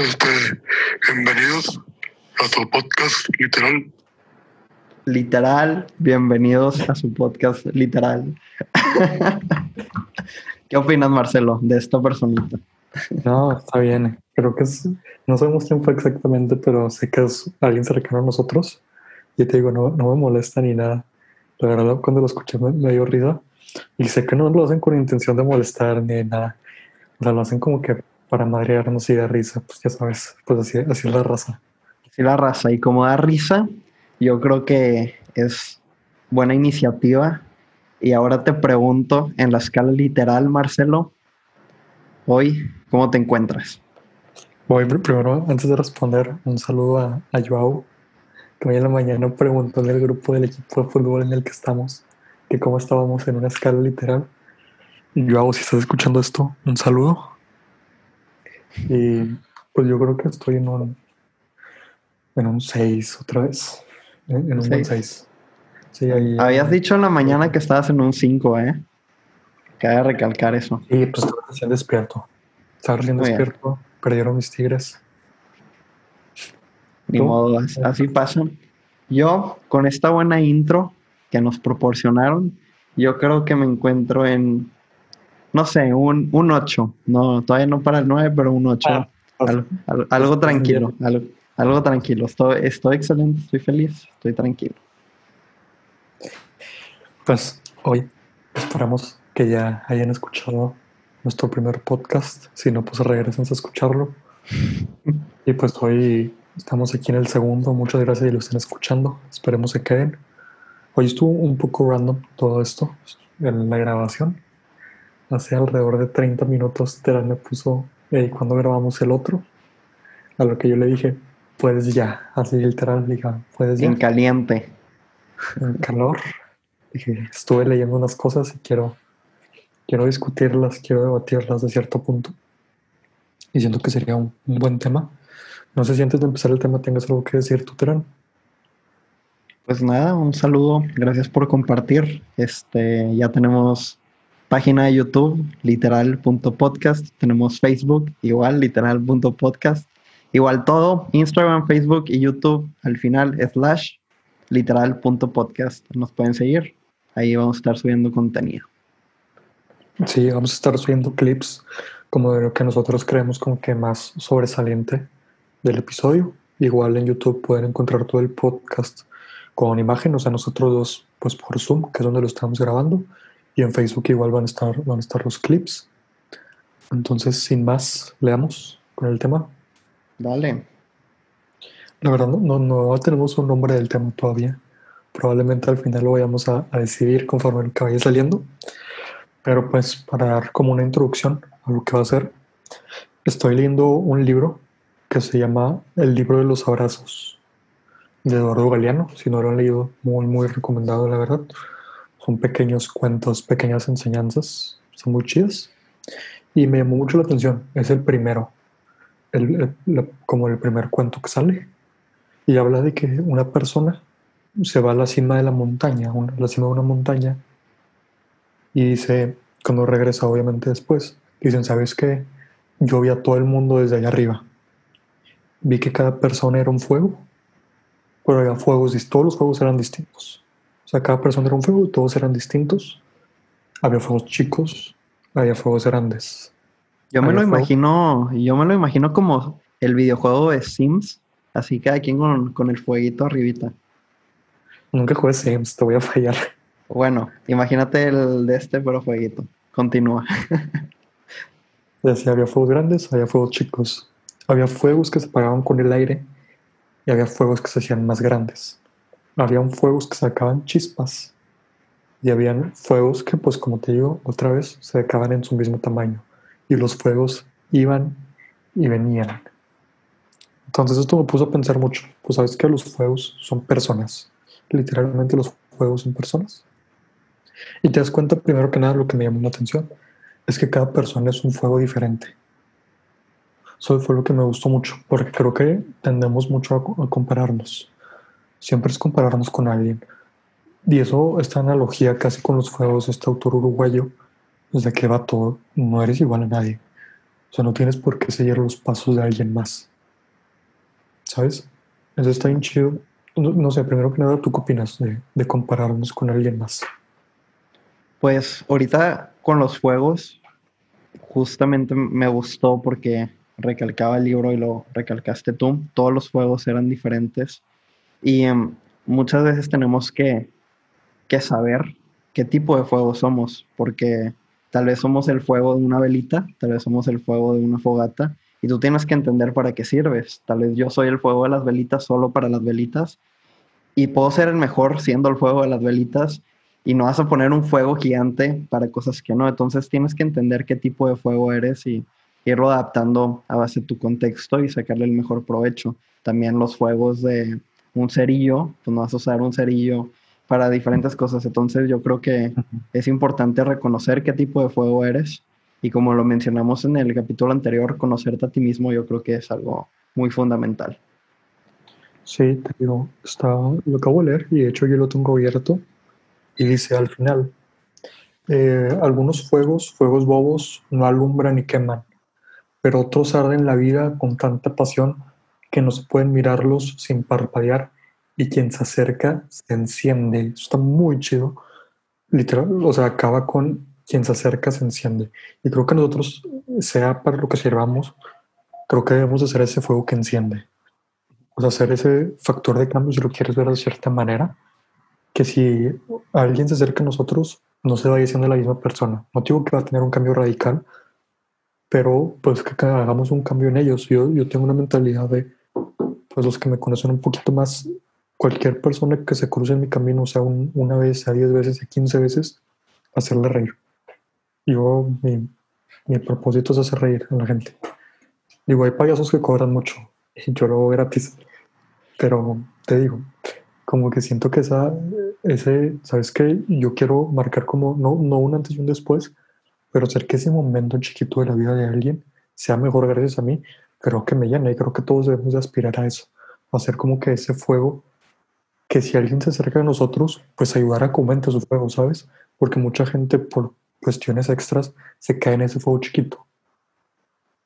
Este, bienvenidos a su podcast literal. Literal, bienvenidos a su podcast literal. ¿Qué opinas, Marcelo, de esta personita? No, está bien. Creo que es, no sabemos quién fue exactamente, pero sé que es alguien cercano a nosotros. Y te digo, no, no me molesta ni nada. La verdad, cuando lo escuché me, me dio risa. Y sé que no lo hacen con intención de molestar ni nada. O sea, lo hacen como que para madrearnos y dar risa. Pues ya sabes, pues así, así es la raza. Así la raza. Y como da risa, yo creo que es buena iniciativa. Y ahora te pregunto, en la escala literal, Marcelo, hoy, ¿cómo te encuentras? Voy primero, antes de responder, un saludo a, a Joao, que hoy en la mañana preguntó en el grupo del equipo de fútbol en el que estamos que cómo estábamos en una escala literal. Joao, si estás escuchando esto, un saludo. Y pues yo creo que estoy en un, en un 6 otra vez. En, un Seis. 6. Sí, ahí. Habías dicho en la mañana que estabas en un 5, ¿eh? Cabe recalcar eso. Sí, pues estaba recién despierto. Estaba recién Muy bien. despierto. Perdieron mis tigres. Ni ¿Tú? modo, as- así pasa. Yo, con esta buena intro que nos proporcionaron, yo creo que me encuentro en, no sé, un, un 8. No, todavía no para el 9, pero un 8. Ah, Al- al- algo tranquilo, algo, algo tranquilo. Estoy, estoy excelente, estoy feliz, estoy tranquilo. Pues hoy esperamos que ya hayan escuchado nuestro primer podcast. Si no, pues regresen a escucharlo. Y pues hoy estamos aquí en el segundo. Muchas gracias y lo estén escuchando. Esperemos se queden. Hoy estuvo un poco random todo esto en la grabación. Hace alrededor de 30 minutos Terán me puso "Ey, cuando grabamos el otro. A lo que yo le dije, pues ya. Así literal, dije, puedes ya En caliente. en calor. Dije, estuve leyendo unas cosas y quiero, quiero discutirlas, quiero debatirlas de cierto punto. Y siento que sería un, un buen tema. No sé si antes de empezar el tema tengas algo que decir, tú, Terán. Pues nada, un saludo, gracias por compartir. Este, ya tenemos página de YouTube, literal.podcast, tenemos Facebook, igual, literal.podcast, igual todo, Instagram, Facebook y YouTube, al final, slash, literal.podcast. Nos pueden seguir, ahí vamos a estar subiendo contenido. Sí, vamos a estar subiendo clips como de lo que nosotros creemos como que más sobresaliente del episodio. Igual en YouTube pueden encontrar todo el podcast con imagen, o sea, nosotros dos, pues por Zoom, que es donde lo estamos grabando, y en Facebook igual van a estar, van a estar los clips. Entonces, sin más, leamos con el tema. Dale, La verdad, no, no, no tenemos un nombre del tema todavía. Probablemente al final lo vayamos a, a decidir conforme lo que vaya saliendo. Pero pues para dar como una introducción a lo que va a ser, estoy leyendo un libro que se llama El libro de los abrazos de Eduardo Galeano. Si no lo han leído, muy, muy recomendado, la verdad. Son pequeños cuentos, pequeñas enseñanzas, son muy chidas. Y me llamó mucho la atención. Es el primero, el- el- como el primer cuento que sale. Y habla de que una persona se va a la cima de la montaña, una- a la cima de una montaña, y dice, cuando regresa, obviamente después, dicen, ¿sabes qué? Yo vi a todo el mundo desde allá arriba. Vi que cada persona era un fuego, pero había fuegos, todos los fuegos eran distintos. Sea, cada persona era un fuego y todos eran distintos. Había fuegos chicos, había fuegos grandes. yo me Había lo fuego. imagino, yo me lo imagino como el videojuego de Sims, así cada quien con, con el fueguito arribita. Nunca jugué Sims, te voy a fallar. Bueno, imagínate el de este, pero fueguito. Continúa. Decía, había fuegos grandes, había fuegos chicos. Había fuegos que se apagaban con el aire y había fuegos que se hacían más grandes. Habían fuegos que sacaban chispas y habían fuegos que, pues como te digo, otra vez se acaban en su mismo tamaño y los fuegos iban y venían. Entonces esto me puso a pensar mucho. Pues sabes que los fuegos son personas. Literalmente los fuegos son personas. Y te das cuenta primero que nada lo que me llamó la atención es que cada persona es un fuego diferente. Eso fue lo que me gustó mucho, porque creo que tendemos mucho a, a compararnos. Siempre es compararnos con alguien. Y eso, esta analogía casi con los fuegos este autor uruguayo, desde que va todo, no eres igual a nadie. O sea, no tienes por qué seguir los pasos de alguien más. ¿Sabes? Eso está bien chido. No, sé, primero que nada, ¿tú qué opinas de, de compararnos con alguien más? Pues ahorita con los juegos, justamente me gustó porque recalcaba el libro y lo recalcaste tú. Todos los juegos eran diferentes y em, muchas veces tenemos que, que saber qué tipo de fuego somos, porque tal vez somos el fuego de una velita, tal vez somos el fuego de una fogata, y tú tienes que entender para qué sirves. Tal vez yo soy el fuego de las velitas solo para las velitas, y puedo ser el mejor siendo el fuego de las velitas, y no vas a poner un fuego gigante para cosas que no. Entonces tienes que entender qué tipo de fuego eres y irlo adaptando a base de tu contexto y sacarle el mejor provecho. También los fuegos de un cerillo, pues no vas a usar un cerillo para diferentes cosas. Entonces yo creo que es importante reconocer qué tipo de fuego eres y como lo mencionamos en el capítulo anterior, conocerte a ti mismo yo creo que es algo muy fundamental. Sí, te digo, está, lo acabo de leer y de hecho yo lo tengo abierto y dice al final, eh, algunos fuegos, fuegos bobos, no alumbran ni queman, pero otros arden la vida con tanta pasión que no se pueden mirarlos sin parpadear y quien se acerca se enciende. Eso está muy chido. Literal, o sea, acaba con quien se acerca se enciende. Y creo que nosotros, sea para lo que sirvamos, creo que debemos hacer ese fuego que enciende. O sea, hacer ese factor de cambio, si lo quieres ver de cierta manera, que si alguien se acerca a nosotros, no se vaya siendo la misma persona. No digo que va a tener un cambio radical, pero pues que hagamos un cambio en ellos. Yo, yo tengo una mentalidad de, pues los que me conocen un poquito más, cualquier persona que se cruce en mi camino, sea una vez, sea diez veces, sea quince veces, hacerle reír. Yo, mi, mi propósito es hacer reír a la gente. Digo, hay payasos que cobran mucho y yo lo hago gratis, pero te digo, como que siento que esa, ese, ¿sabes qué? Yo quiero marcar como, no, no un antes y un después, pero hacer que ese momento chiquito de la vida de alguien sea mejor gracias a mí, creo que me llena y creo que todos debemos de aspirar a eso, a hacer como que ese fuego, que si alguien se acerca a nosotros, pues ayudar a que aumente su fuego, ¿sabes? Porque mucha gente por cuestiones extras se cae en ese fuego chiquito.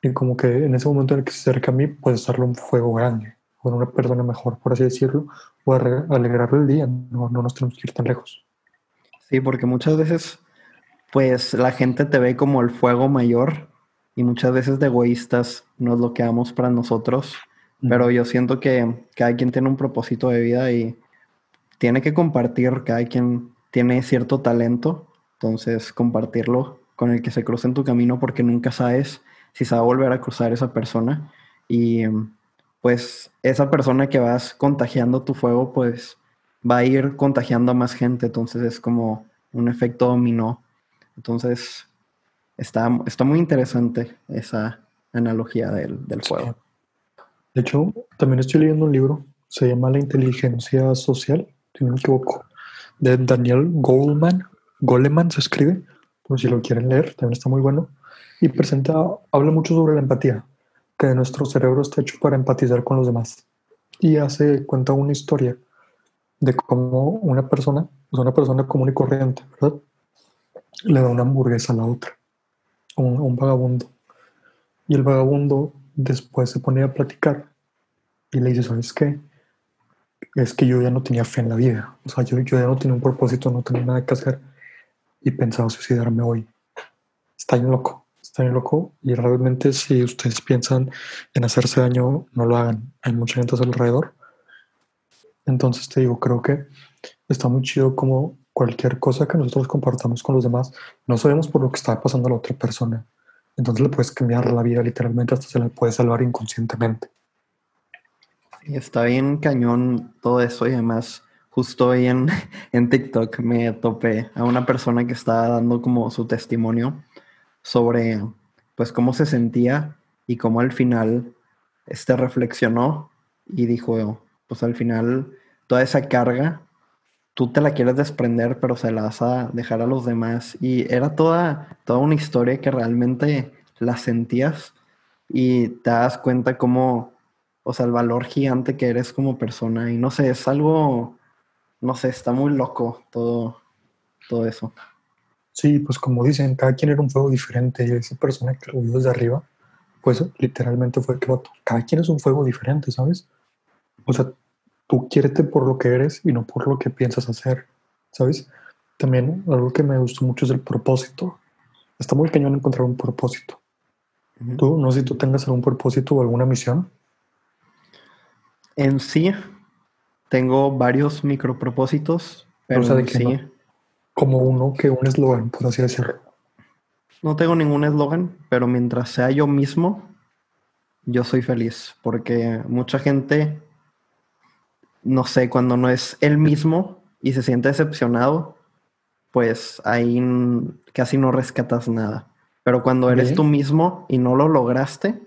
Y como que en ese momento en el que se acerca a mí, pues hacerle un fuego grande, con una persona mejor, por así decirlo, o alegrarle el día, no, no nos tenemos que ir tan lejos. Sí, porque muchas veces, pues la gente te ve como el fuego mayor y muchas veces de egoístas nos lo quedamos para nosotros, pero yo siento que cada quien tiene un propósito de vida y tiene que compartir, cada quien tiene cierto talento, entonces compartirlo con el que se cruce en tu camino porque nunca sabes si se va a volver a cruzar esa persona y pues esa persona que vas contagiando tu fuego pues va a ir contagiando a más gente, entonces es como un efecto dominó. Entonces, Está, está muy interesante esa analogía del, del fuego. De hecho, también estoy leyendo un libro, se llama La inteligencia social, si no me equivoco, de Daniel Goleman. Goleman se escribe, por si lo quieren leer, también está muy bueno. Y presenta, habla mucho sobre la empatía, que nuestro cerebro está hecho para empatizar con los demás. Y hace cuenta una historia de cómo una persona, una persona común y corriente, ¿verdad? Le da una hamburguesa a la otra un, vagabundo. Y el vagabundo después se pone a platicar y le dice, ¿sabes qué? Es que yo ya no tenía fe en la vida. O sea, yo, yo ya no tenía un propósito, no tenía nada que hacer. Y pensaba suicidarme hoy. Está bien loco, está bien loco. Y realmente si ustedes piensan en hacerse daño, no lo hagan. Hay mucha gente alrededor. Entonces te digo, creo que está muy chido como cualquier cosa que nosotros compartamos con los demás, no sabemos por lo que está pasando a la otra persona. Entonces le puedes cambiar la vida literalmente, hasta se la puede salvar inconscientemente. Y está bien cañón todo eso y además justo hoy en, en TikTok me topé a una persona que estaba dando como su testimonio sobre pues cómo se sentía y cómo al final este reflexionó y dijo, pues al final toda esa carga tú te la quieres desprender, pero se la vas a dejar a los demás. Y era toda, toda una historia que realmente la sentías y te das cuenta cómo, o sea, el valor gigante que eres como persona. Y no sé, es algo, no sé, está muy loco todo, todo eso. Sí, pues como dicen, cada quien era un fuego diferente y esa persona que lo vio desde arriba, pues literalmente fue que cada quien es un fuego diferente, ¿sabes? O sea, tú quiérete por lo que eres y no por lo que piensas hacer, ¿sabes? También algo que me gustó mucho es el propósito. Está muy cañón encontrar un propósito. Ujú. Tú, no sé si tú tengas algún propósito o alguna misión. En sí, tengo varios micropropósitos, pero sea, ¿de en sí, no? Como uno que un eslogan, por así decirlo. no tengo ningún eslogan, pero mientras sea yo mismo, yo soy feliz, porque mucha gente, no sé, cuando no es él mismo y se siente decepcionado, pues ahí casi no rescatas nada. Pero cuando eres tú mismo y no lo lograste,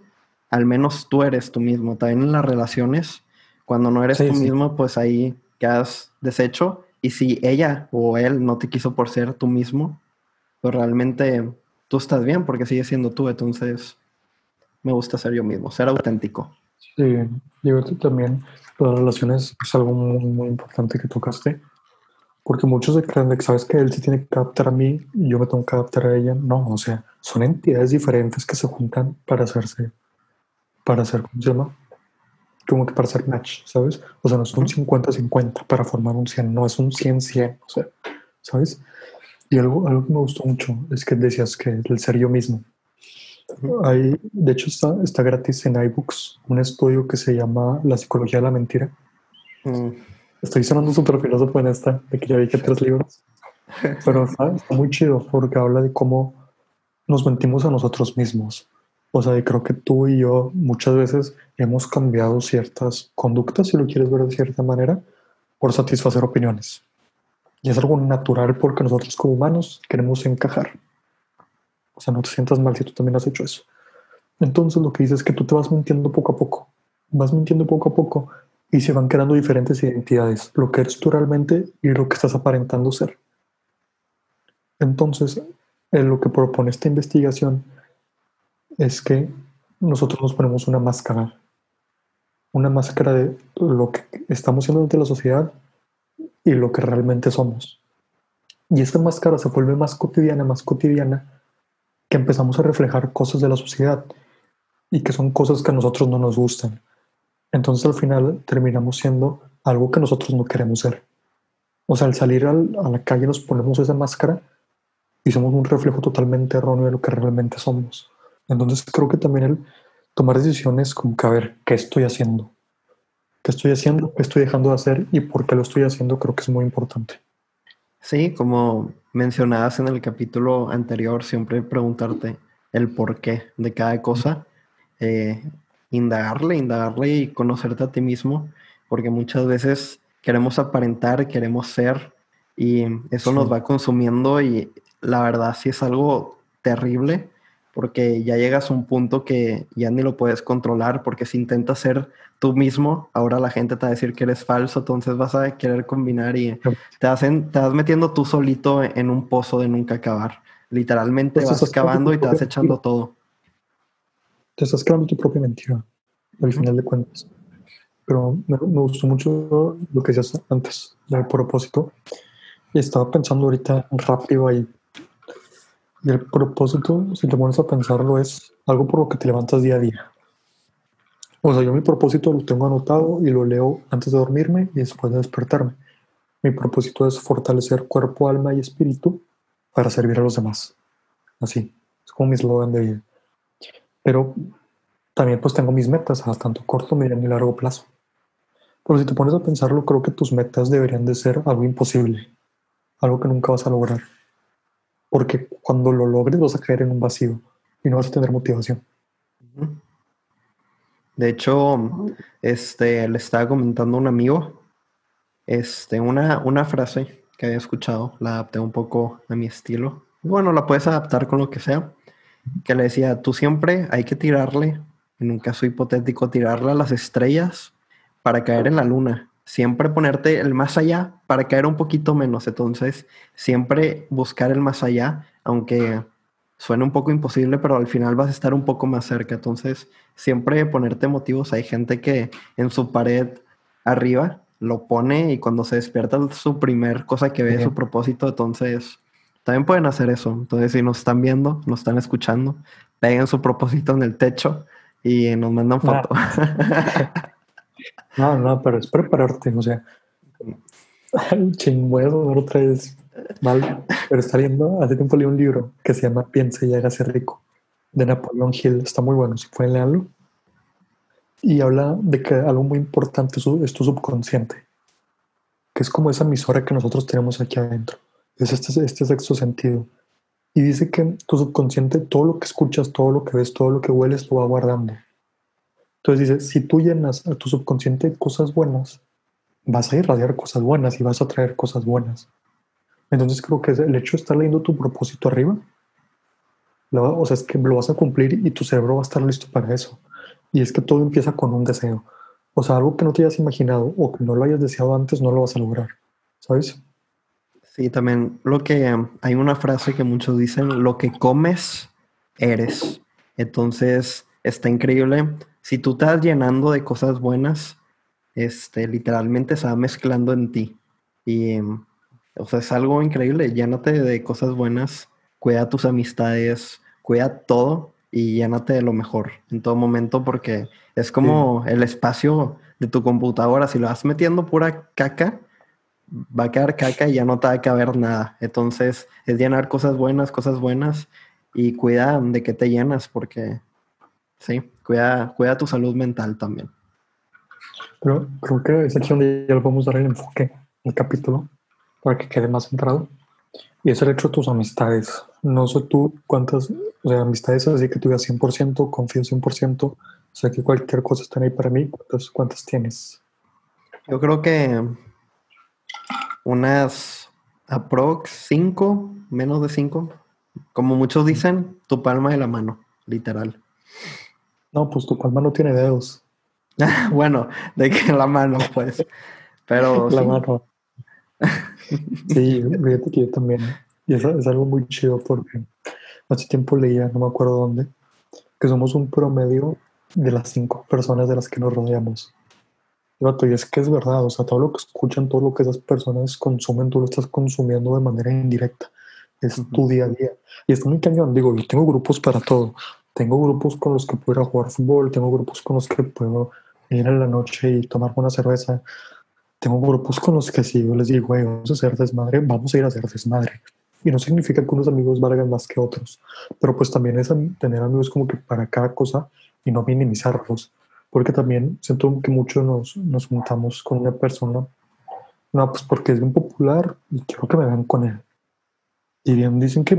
al menos tú eres tú mismo. También en las relaciones, cuando no eres Sí, tú sí. mismo, pues ahí quedas deshecho. Y si ella o él no te quiso por ser tú mismo, pues realmente tú estás bien porque sigues siendo tú. Entonces, me gusta ser yo mismo, ser auténtico. Sí, yo también las relaciones es algo muy, muy importante que tocaste, porque muchos se creen de que sabes que él sí tiene que adaptar a mí y yo me tengo que adaptar a ella. No, o sea, son entidades diferentes que se juntan para hacerse, para hacer, ¿cómo se llama? Como que para hacer match, ¿sabes? O sea, no es un Ujú. 50-50 para formar un 100, no es un 100-100, o sea, ¿sabes? Y algo, algo que me gustó mucho es que decías que el ser yo mismo. Hay, de hecho, está, está gratis en iBooks un estudio que se llama La psicología de la mentira. Mm, Estoy sonando súper filósofo en esta, de que ya vi que tres libros. Pero está, está muy chido porque habla de cómo nos mentimos a nosotros mismos. O sea, y creo que tú y yo muchas veces hemos cambiado ciertas conductas, si lo quieres ver de cierta manera, por satisfacer opiniones. Y es algo natural porque nosotros como humanos queremos encajar. O sea, no te sientas mal si tú también has hecho eso. Entonces lo que dices es que tú te vas mintiendo poco a poco. Vas mintiendo poco a poco y se van creando diferentes identidades. Lo que eres tú realmente y lo que estás aparentando ser. Entonces, en lo que propone esta investigación es que nosotros nos ponemos una máscara. Una máscara de lo que estamos siendo ante la sociedad y lo que realmente somos. Y esta máscara se vuelve más cotidiana, más cotidiana, que empezamos a reflejar cosas de la sociedad y que son cosas que a nosotros no nos gustan. Entonces al final terminamos siendo algo que nosotros no queremos ser. O sea, al salir al- a la calle nos ponemos esa máscara y somos un reflejo totalmente erróneo de lo que realmente somos. Entonces creo que también el tomar decisiones como que a ver, ¿qué estoy haciendo? ¿Qué estoy haciendo? ¿Qué estoy dejando de hacer? ¿Y por qué lo estoy haciendo? Creo que es muy importante. Sí, como mencionabas en el capítulo anterior, siempre preguntarte el porqué de cada cosa, eh, indagarle, indagarle y conocerte a ti mismo, porque muchas veces queremos aparentar, queremos ser y eso Sí. nos va consumiendo y la verdad sí es algo terrible porque ya llegas a un punto que ya ni lo puedes controlar porque si intentas ser tú mismo, ahora la gente te va a decir que eres falso, entonces vas a querer combinar y te, hacen, te vas metiendo tú solito en un pozo de nunca acabar. Literalmente vas cavando y te vas echando mentira. todo. Te estás creando tu propia mentira al final de cuentas. Pero me, me gustó mucho lo que decías antes del propósito. Y estaba pensando ahorita rápido ahí. Y el propósito, si te pones a pensarlo, es algo por lo que te levantas día a día. O sea, yo mi propósito lo tengo anotado y lo leo antes de dormirme y después de despertarme. Mi propósito es fortalecer cuerpo, alma y espíritu para servir a los demás. Así, es como mi eslogan de vida. Pero también pues tengo mis metas a tanto corto, mediano y largo plazo. Pero si te pones a pensarlo, creo que tus metas deberían de ser algo imposible, algo que nunca vas a lograr. Porque cuando lo logres vas a caer en un vacío y no vas a tener motivación. De hecho, este, le estaba comentando a un amigo este, una, una frase que había escuchado, la adapté un poco a mi estilo. Bueno, la puedes adaptar con lo que sea. Que le decía, tú siempre hay que tirarle, en un caso hipotético, tirarle a las estrellas para caer en la luna. Siempre ponerte el más allá para caer un poquito menos. Entonces, siempre buscar el más allá, aunque suena un poco imposible, pero al final vas a estar un poco más cerca. Entonces, siempre ponerte motivos. Hay gente que en su pared arriba lo pone y cuando se despierta es su primer cosa que ve, Bien. su propósito. Entonces, también pueden hacer eso. Entonces, si nos están viendo, nos están escuchando, peguen su propósito en el techo y nos mandan Ah. No, no, pero es prepararte, o sea, ching, voy a sonar otra vez mal, pero está leyendo, hace tiempo leí un libro que se llama Piense y hágase rico, de Napoleón Hill, está muy bueno, si pueden leerlo, y habla de que algo muy importante es tu subconsciente, que es como esa emisora que nosotros tenemos aquí adentro, es este, este sexto sentido, y dice que tu subconsciente, todo lo que escuchas, todo lo que ves, todo lo que hueles, lo va guardando. Entonces dice, si tú llenas a tu subconsciente cosas buenas, vas a irradiar cosas buenas y vas a traer cosas buenas. Entonces creo que el hecho de estar leyendo tu propósito arriba, lo- o sea, es que lo vas a cumplir y tu cerebro va a estar listo para eso. Y es que todo empieza con un deseo. O sea, algo que no te hayas imaginado o que no lo hayas deseado antes, no lo vas a lograr. ¿Sabes? Sí, también lo que hay una frase que muchos dicen, lo que comes, eres. Entonces, está increíble. Si tú estás llenando de cosas buenas, este, literalmente se va mezclando en ti. Y, em, o sea, es algo increíble. Llénate de cosas buenas, cuida tus amistades, cuida todo y llénate de lo mejor en todo momento porque es como el espacio de tu computadora. Si lo vas metiendo pura caca, va a quedar caca y ya no te va a caber nada. Entonces, es llenar cosas buenas, cosas buenas y cuida de qué te llenas porque, sí, cuida, cuida tu salud mental también. Pero creo que es aquí donde ya le podemos dar el enfoque al capítulo para que quede más centrado. Y es el hecho de tus amistades. No sé tú cuántas o sea, amistades así que tú digas 100%, confío 100%, o sea que cualquier cosa están ahí para mí. ¿Cuántas, cuántas tienes? Yo creo que unas aprox 5, menos de 5. Como muchos dicen, tu palma de la mano, literal. No, pues tu palma no tiene dedos. bueno, de que la mano, pues. Pero La sí. mano. Sí, fíjate que yo también. Y es, es algo muy chido porque hace tiempo leía, no me acuerdo dónde, que somos un promedio de las cinco personas de las que nos rodeamos. Y, es que es verdad, o sea, todo lo que escuchan, todo lo que esas personas consumen, tú lo estás consumiendo de manera indirecta. Es Ujú. tu día a día. Y está muy cañón, digo, yo tengo grupos para todo. Tengo grupos con los que puedo ir a jugar fútbol, tengo grupos con los que puedo ir en la noche y tomar una cerveza. Tengo grupos con los que si yo les digo, güey, vamos a hacer desmadre, vamos a ir a hacer desmadre. Y no significa que unos amigos valgan más que otros, pero pues también es tener amigos como que para cada cosa y no minimizarlos, porque también siento que muchos nos, nos juntamos con una persona, no, pues porque es bien popular y quiero que me vean con él. Y bien dicen que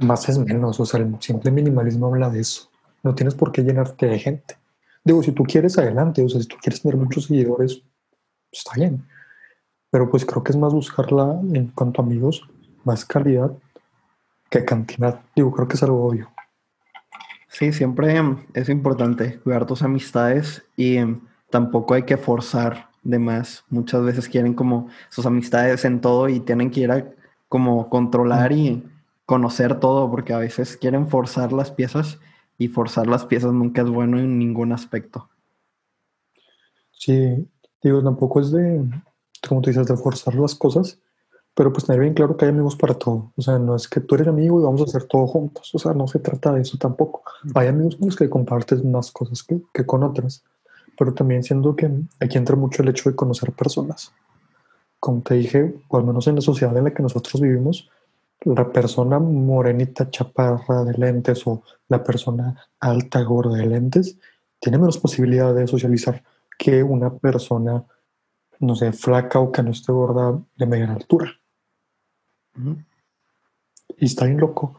más es menos, o sea, el simple minimalismo habla de eso. No tienes por qué llenarte de gente. Digo, si tú quieres, adelante, o sea, si tú quieres tener muchos seguidores, está bien. Pero pues creo que es más buscarla en cuanto a amigos, más calidad que cantidad. Digo, creo que es algo obvio. Sí, siempre em, es importante cuidar tus amistades y em, tampoco hay que forzar de más. Muchas veces quieren como sus amistades en todo y tienen que ir a como controlar y conocer todo porque a veces quieren forzar las piezas y forzar las piezas nunca es bueno en ningún aspecto. Sí, digo, tampoco es de, como tú dices, de forzar las cosas, pero pues tener bien claro que hay amigos para todo. O sea, no es que tú eres amigo y vamos a hacer todo juntos. O sea, no se trata de eso tampoco. Hay amigos con los que compartes más cosas que, que con otras, pero también siendo que aquí entra mucho el hecho de conocer personas. Como te dije, o al menos en la sociedad en la que nosotros vivimos, la persona morenita chaparra de lentes o la persona alta gorda de lentes tiene menos posibilidad de socializar que una persona, no sé, flaca o que no esté gorda de media altura. Y está bien loco.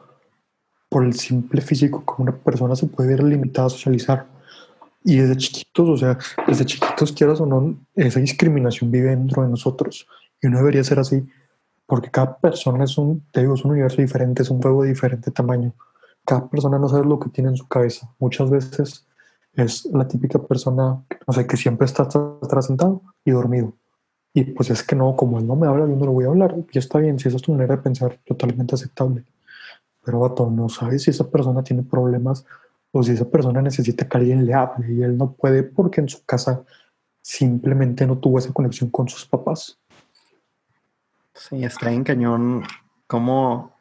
Por el simple físico, como una persona se puede ver limitada a socializar. Y desde chiquitos, o sea, desde chiquitos, quieras o no, esa discriminación vive dentro de nosotros. Y no debería ser así, porque cada persona es un, te digo, es un universo diferente, es un juego de diferente tamaño. Cada persona no sabe lo que tiene en su cabeza. Muchas veces es la típica persona, o sea, que siempre está atrás sentado y dormido. Y pues es que no, como él no me habla, yo no le voy a hablar. Y está bien, si esa es tu manera de pensar, totalmente aceptable. Pero vato, no sabes si esa persona tiene problemas o si esa persona necesita que alguien le hable y él no puede porque en su casa simplemente no tuvo esa conexión con sus papás. Sí, está en cañón cómo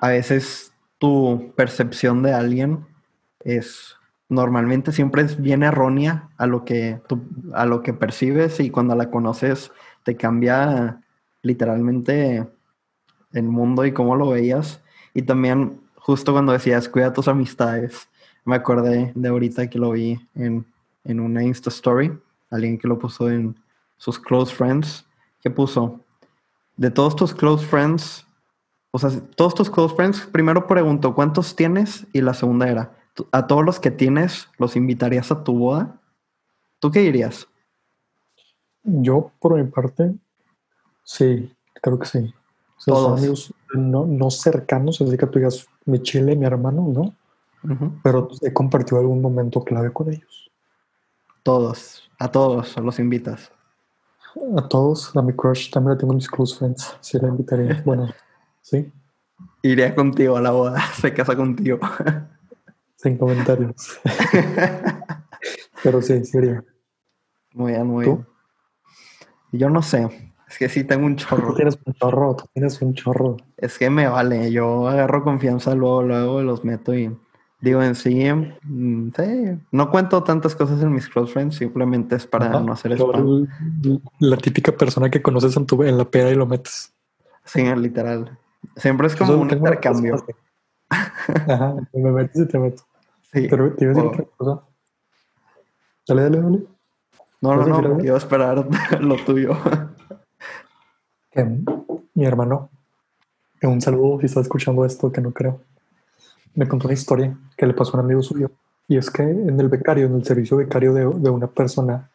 a veces tu percepción de alguien es normalmente siempre es bien errónea a lo que tú, a lo que percibes y cuando la conoces te cambia literalmente el mundo y cómo lo veías. Y también justo cuando decías cuida tus amistades, me acordé de ahorita que lo vi en, en una Insta Story, alguien que lo puso en sus close friends, que puso, de todos tus close friends, o sea, todos tus close friends, primero pregunto, ¿cuántos tienes? Y la segunda era, a todos los que tienes, ¿los invitarías a tu boda? ¿Tú qué dirías? Yo, por mi parte, sí, creo que sí. todos. amigos no, no cercanos, así que tú digas mi chile, mi hermano, ¿no? Pero he compartido algún momento clave con ellos. Todos, a todos los invitas. A todos, a mi crush también la tengo en mis close friends. Sí, la invitaría. bueno, sí. Iría contigo a la boda, se casa contigo. Sin comentarios. Pero sí, sí iría. Muy bien, muy bien. Yo no sé. Es que sí tengo un chorro. Tú tienes un chorro, tú tienes un chorro. Es que me vale. Yo agarro confianza luego, luego los meto y digo en sí, mm, sí, no cuento tantas cosas en mis close friends, simplemente es para no hacer spam. La típica persona que conoces en, tu, en la peda y lo metes. Sí, literal. Siempre es como un intercambio. Ajá, me metes y te meto. Sí. Pero te iba a decir otra cosa. Dale, dale, dale. No, no, no, quiero esperar lo tuyo. mi hermano, un saludo si está escuchando esto, que no creo, me contó una historia que le pasó a un amigo suyo. Y es que en el becario, en el servicio becario de, de una persona,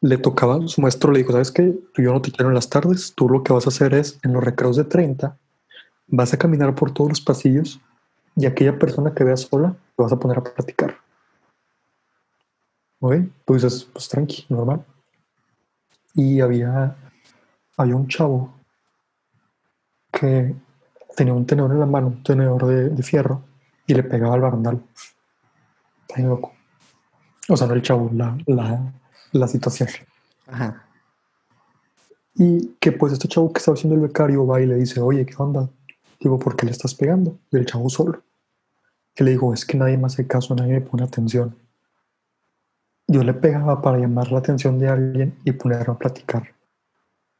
le tocaba, su maestro le dijo, ¿sabes qué? Tú yo no te quiero en las tardes, tú lo que vas a hacer es, en los recreos de 30, vas a caminar por todos los pasillos y aquella persona que veas sola, te vas a poner a platicar. ¿Ok? Tú dices, pues tranqui, normal. Y había, había un chavo que tenía un tenedor en la mano, un tenedor de, fierro, y le pegaba al barandal. Está loco. O sea, no el chavo, la, la, la situación. Ajá. Y que pues este chavo que estaba haciendo el becario va y le dice, oye, ¿qué onda? Digo, ¿por qué le estás pegando? Y el chavo solo. Que le digo, es que nadie me hace caso, nadie me pone atención. Yo le pegaba para llamar la atención de alguien y ponerlo a platicar.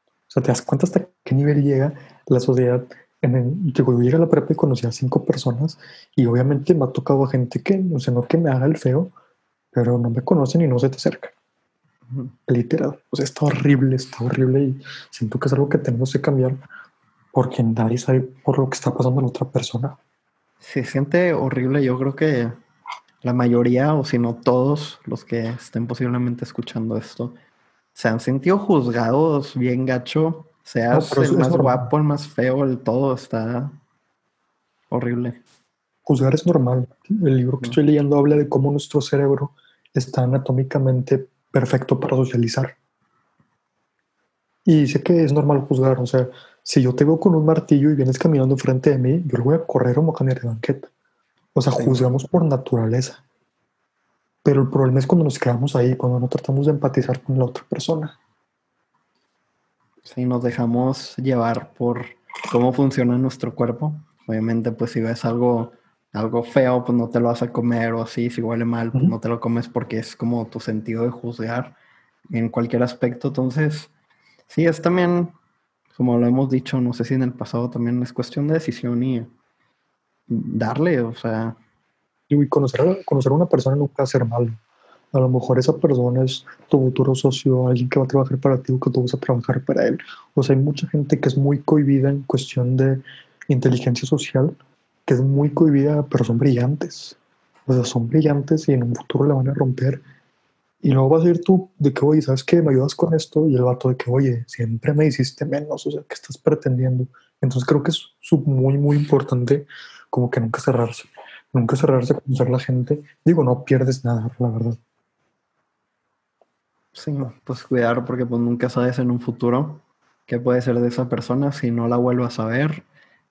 O sea, te das cuenta hasta qué nivel llega la sociedad. En el, digo, yo llegué a la prepa y conocí a cinco personas y obviamente me ha tocado a gente que, o sea, no que me haga el feo, pero no me conocen y no se te acercan. Literal. O sea, está horrible, está horrible y siento que es algo que tenemos que cambiar porque nadie sabe por lo que está pasando en otra persona. Se siente horrible. Yo creo que la mayoría, o si no todos los que estén posiblemente escuchando esto, se han sentido juzgados bien gacho. Seas el más guapo, el más feo, el todo está horrible. Juzgar es normal. El libro que estoy leyendo habla de cómo nuestro cerebro está anatómicamente perfecto para socializar. Y dice que es normal juzgar. O sea, si yo te veo con un martillo y vienes caminando frente de mí, yo voy a correr o me voy a cambiar de banqueta. O sea, juzgamos por naturaleza. Pero el problema es cuando nos quedamos ahí, cuando no tratamos de empatizar con la otra persona. Sí, nos dejamos llevar por cómo funciona nuestro cuerpo. Obviamente, pues si ves algo, algo feo, pues no te lo vas a comer o así, si huele mal, pues no te lo comes porque es como tu sentido de juzgar en cualquier aspecto. Entonces, sí, es también, como lo hemos dicho, no sé si en el pasado también es cuestión de decisión y darle, o sea, y conocer a, conocer a una persona nunca hacer mal. A lo mejor esa persona es tu futuro socio, alguien que va a trabajar para ti o que tú vas a trabajar para él. O sea, hay mucha gente que es muy cohibida en cuestión de inteligencia social, que es muy cohibida, pero son brillantes. O sea, son brillantes y en un futuro la van a romper. Y luego vas a ir tú de que, oye, ¿sabes qué? Me ayudas con esto. Y el vato de que, oye, siempre me hiciste menos. O sea, ¿qué estás pretendiendo? Entonces creo que es muy, muy importante como que nunca cerrarse. Nunca cerrarse a conocer la gente. Digo, no pierdes nada, la verdad. Sí, pues cuidar porque pues nunca sabes en un futuro qué puede ser de esa persona si no la vuelvas a ver,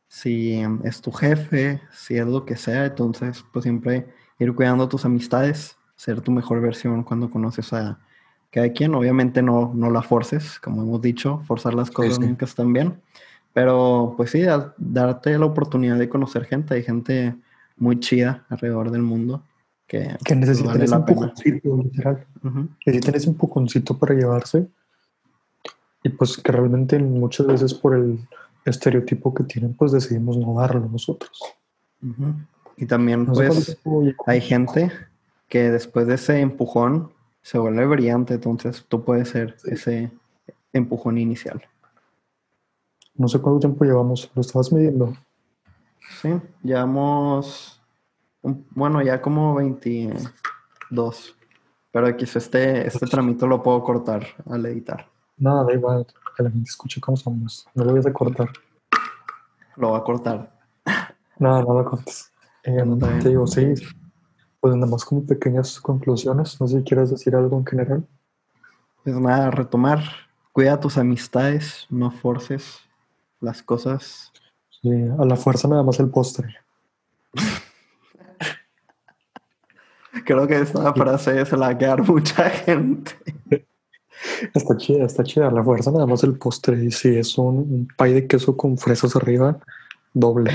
si es tu jefe, si es lo que sea. Entonces, pues siempre ir cuidando tus amistades, ser tu mejor versión cuando conoces a cada quien. Obviamente no, no la forces, como hemos dicho, forzar las cosas nunca están bien Pero pues sí, da- darte la oportunidad de conocer gente. Hay gente muy chida alrededor del mundo que Que necesitan vale ese empujoncito, literal. Necesitan ese empujoncito para llevarse. Y pues que realmente muchas veces por el estereotipo que tienen, pues decidimos no darlo nosotros. ujú. Y también pues hay gente que después de ese empujón se vuelve brillante, entonces tú puedes ser ese empujón inicial. No sé cuánto tiempo llevamos, lo estabas midiendo. Sí, llevamos, bueno, ya como 22, pero quizá este, este tramito lo puedo cortar al editar. Nada, da igual, que la gente escuche cómo somos. No lo voy a cortar. Lo voy a cortar. Nada, no lo cortes. Eh, te digo, sí. Pues nada más como pequeñas conclusiones. No sé si quieres decir algo en general. Pues nada, retomar, cuida tus amistades, no forces las cosas. Sí, a la fuerza nada más el postre. Creo que esta frase se la va a quedar mucha gente. Está chida, está chida. La fuerza nada más el postre. Y si es un, un pay de queso con fresas arriba, doble.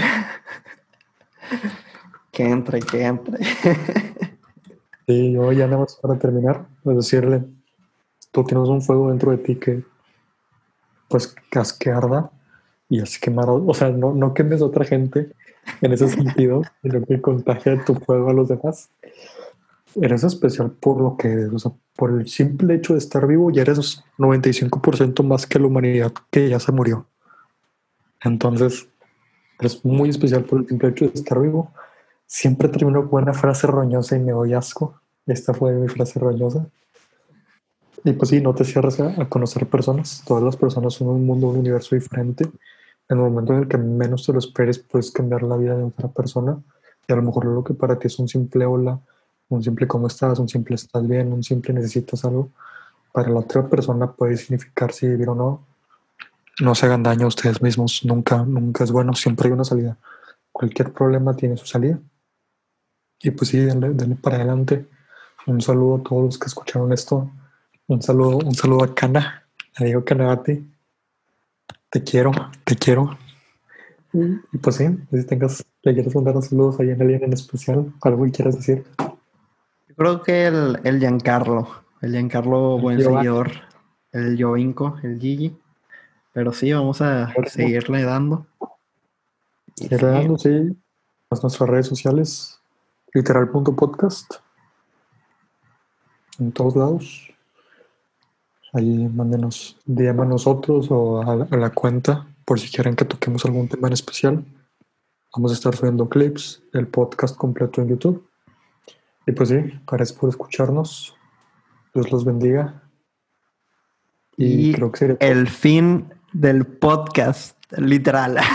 Que entre, que entre. Y yo ya nada más para terminar, decirle, tú tienes un fuego dentro de ti que, pues, que que arda y haz quemar, o sea, no, no quemes a otra gente en ese sentido, sino que contagia tu fuego a los demás. Eres especial por lo que eres, o sea, por el simple hecho de estar vivo, ya eres 95% más que la humanidad que ya se murió. Entonces, eres muy especial por el simple hecho de estar vivo. Siempre termino con una frase roñosa y me doy asco. Esta fue mi frase roñosa. Y pues sí, no te cierres a, conocer personas. Todas las personas son un mundo, un universo diferente. En el momento en el que menos te lo esperes, puedes cambiar la vida de otra persona. Y a lo mejor lo que para ti es un simple hola, un simple cómo estás, un simple estás bien, un simple necesitas algo, para la otra persona puede significar si vivir o no. No se hagan daño a ustedes mismos. Nunca, nunca es bueno. Siempre hay una salida. Cualquier problema tiene su salida. Y pues sí, denle, denle para adelante. Un saludo a todos los que escucharon esto. Un saludo, un saludo a Cana, a Diego Canavati. Te quiero, te quiero. Y, pues sí, si tengas, le quieres mandar saludos ahí en alguien en especial, algo que quieras decir. Creo que el, el Giancarlo, el Giancarlo, El buen Giovanni. seguidor, el Jovinco, el Gigi. Pero sí, vamos a seguirle dando. Sí, regalo, sí, a nuestras redes sociales, literal.podcast, en todos lados. Ahí mándenos DM a nosotros o a la, a la cuenta por si quieren que toquemos algún tema en especial. Vamos a estar subiendo clips, el podcast completo en YouTube. Y pues sí, gracias por escucharnos. Dios los bendiga. Y, Y creo que sería el fin del podcast, literal.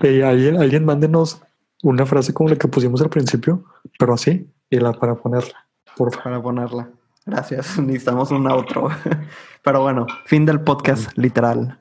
Alguien, alguien mándenos una frase como la que pusimos al principio, pero así, y la para ponerla, por favor. para ponerla. Gracias, necesitamos un outro. Pero bueno, fin del podcast, literal.